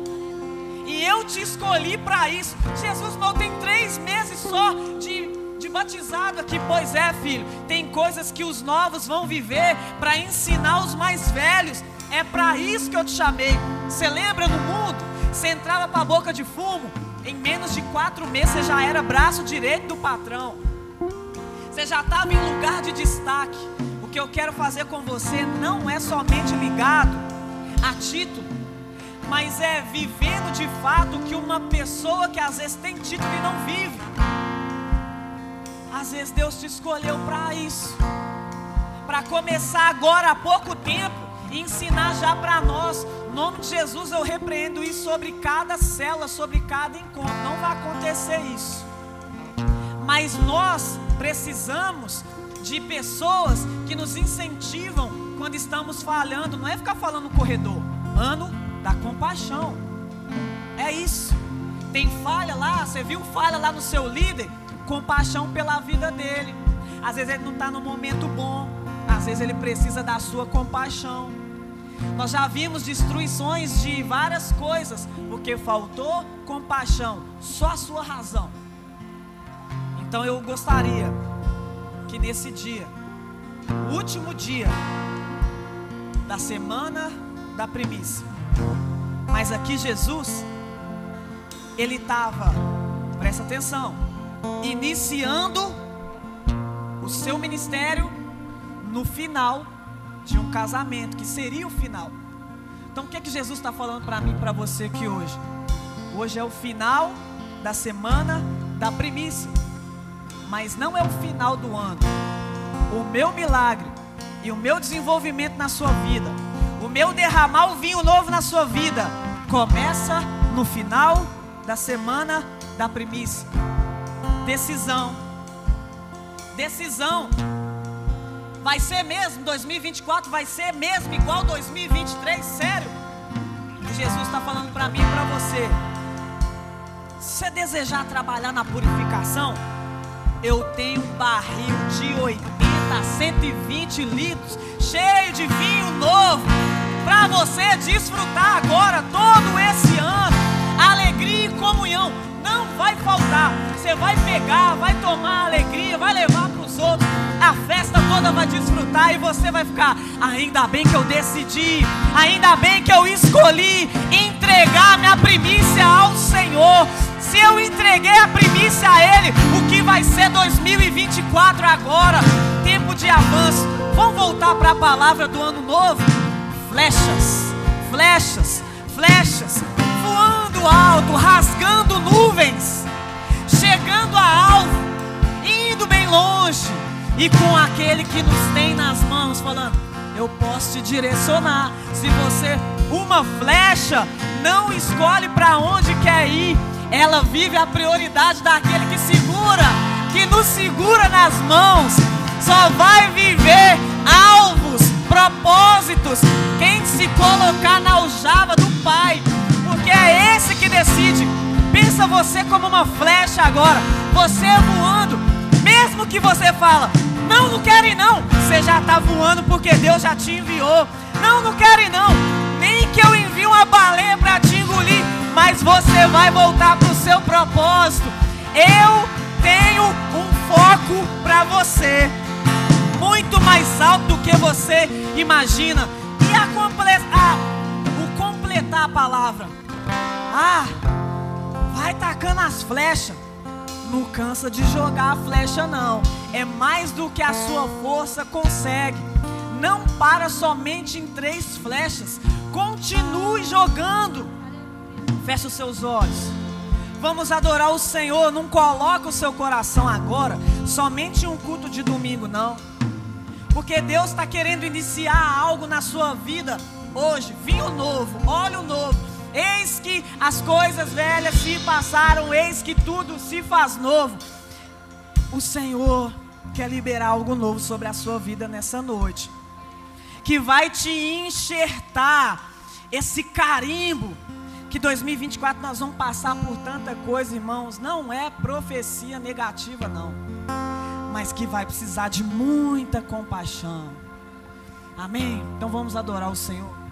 E eu te escolhi para isso. Jesus não tem três meses só de, de batizado aqui. Pois é, filho. Tem coisas que os novos vão viver para ensinar os mais velhos. É para isso que eu te chamei. Você lembra no mundo? Você entrava para a boca de fumo. Em menos de quatro meses você já era braço direito do patrão. Você já estava em lugar de destaque. O que eu quero fazer com você não é somente ligado a título mas é vivendo de fato que uma pessoa que às vezes tem título e não vive. Às vezes Deus te escolheu para isso, para começar agora há pouco tempo e ensinar já para nós. Em nome de Jesus eu repreendo isso sobre cada célula, sobre cada encontro. Não vai acontecer isso. Mas nós precisamos de pessoas que nos incentivam quando estamos falhando. Não é ficar falando no corredor. Mano, da compaixão. É isso. Tem falha lá, você viu falha lá no seu líder? Compaixão pela vida dele. Às vezes ele não está no momento bom, às vezes ele precisa da sua compaixão. Nós já vimos destruições de várias coisas, porque faltou compaixão, só a sua razão. Então eu gostaria que nesse dia, último dia da semana da primícia, mas aqui Jesus, ele estava, presta atenção, iniciando o seu ministério no final de um casamento, que seria o final. Então o que é que Jesus está falando para mim e para você aqui hoje? Hoje é o final da semana da primícia, mas não é o final do ano. O meu milagre e o meu desenvolvimento na sua vida meu derramar o vinho novo na sua vida começa no final da semana da primícia. Decisão. Decisão. Vai ser mesmo 2024? Vai ser mesmo igual 2023? Sério? Jesus está falando para mim e para você. Se você desejar trabalhar na purificação, eu tenho um barril de 80 a 120 litros, cheio de vinho novo para você desfrutar agora, todo esse ano, alegria e comunhão. Não vai faltar. Você vai pegar, vai tomar alegria, vai levar para os outros. A festa toda vai desfrutar e você vai ficar. Ainda bem que eu decidi, ainda bem que eu escolhi entregar minha primícia ao Senhor. Se eu entreguei a primícia a Ele, o que vai ser 2024 agora? Tempo de avanço. Vamos voltar para a palavra do ano novo? Flechas, flechas, flechas, voando alto, rasgando nuvens, chegando a alvo, indo bem longe, e com aquele que nos tem nas mãos, falando: Eu posso te direcionar. Se você, uma flecha, não escolhe para onde quer ir, ela vive a prioridade daquele que segura, que nos segura nas mãos, só vai viver propósitos, quem se colocar na aljava do Pai, porque é esse que decide. Pensa você como uma flecha agora, você voando, mesmo que você fala, não, não quero ir não, você já está voando porque Deus já te enviou. Não, não quero ir não, nem que eu envie uma baleia para te engolir, mas você vai voltar para o seu propósito. Eu tenho um foco para você muito mais alto do que você imagina. E a, completar, o completar a palavra. Ah, vai tacando as flechas. Não cansa de jogar a flecha, não. É mais do que a sua força consegue. Não para somente em três flechas. Continue jogando. Feche os seus olhos. Vamos adorar o Senhor. Não coloca o seu coração agora somente em um culto de domingo, não. Porque Deus está querendo iniciar algo na sua vida hoje. Vinho novo, óleo novo. Eis que as coisas velhas se passaram, eis que tudo se faz novo. O Senhor quer liberar algo novo sobre a sua vida nessa noite. Que vai te enxertar esse carimbo que 2024 nós vamos passar por tanta coisa, irmãos. Não é profecia negativa, não mas que vai precisar de muita compaixão. Amém? Então vamos adorar o Senhor.